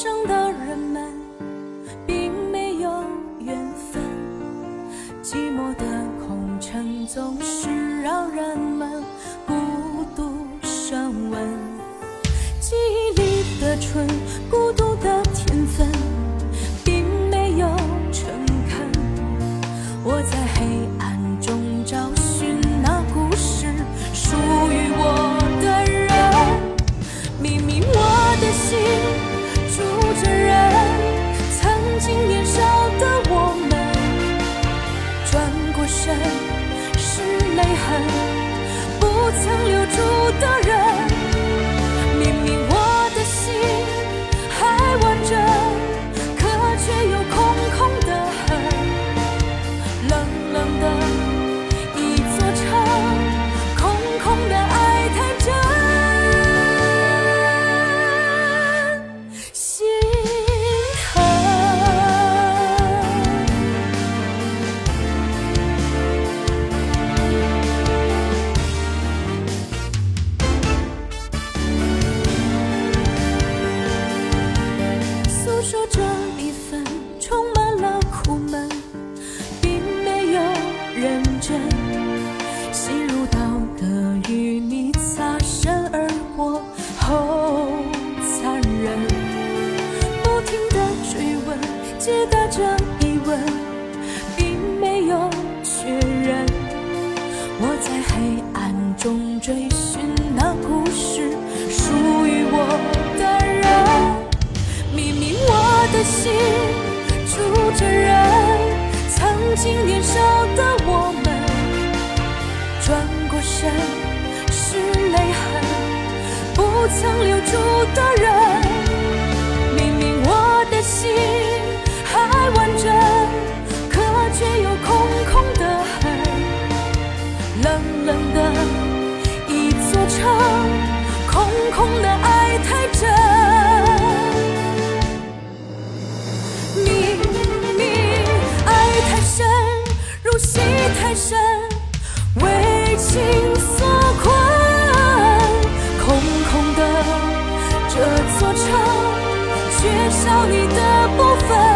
上的人们并没有缘分，寂寞的空城总是让人们孤独升温。记忆里的春，问，解答着疑问，并没有确认。我在黑暗中追寻那故事属于我的人。明明我的心住着人，曾经年少的我们，转过身是泪痕，不曾留住的人。空空的爱太真明明爱太深入戏太深。为情所困空空的这座城缺少你的部分。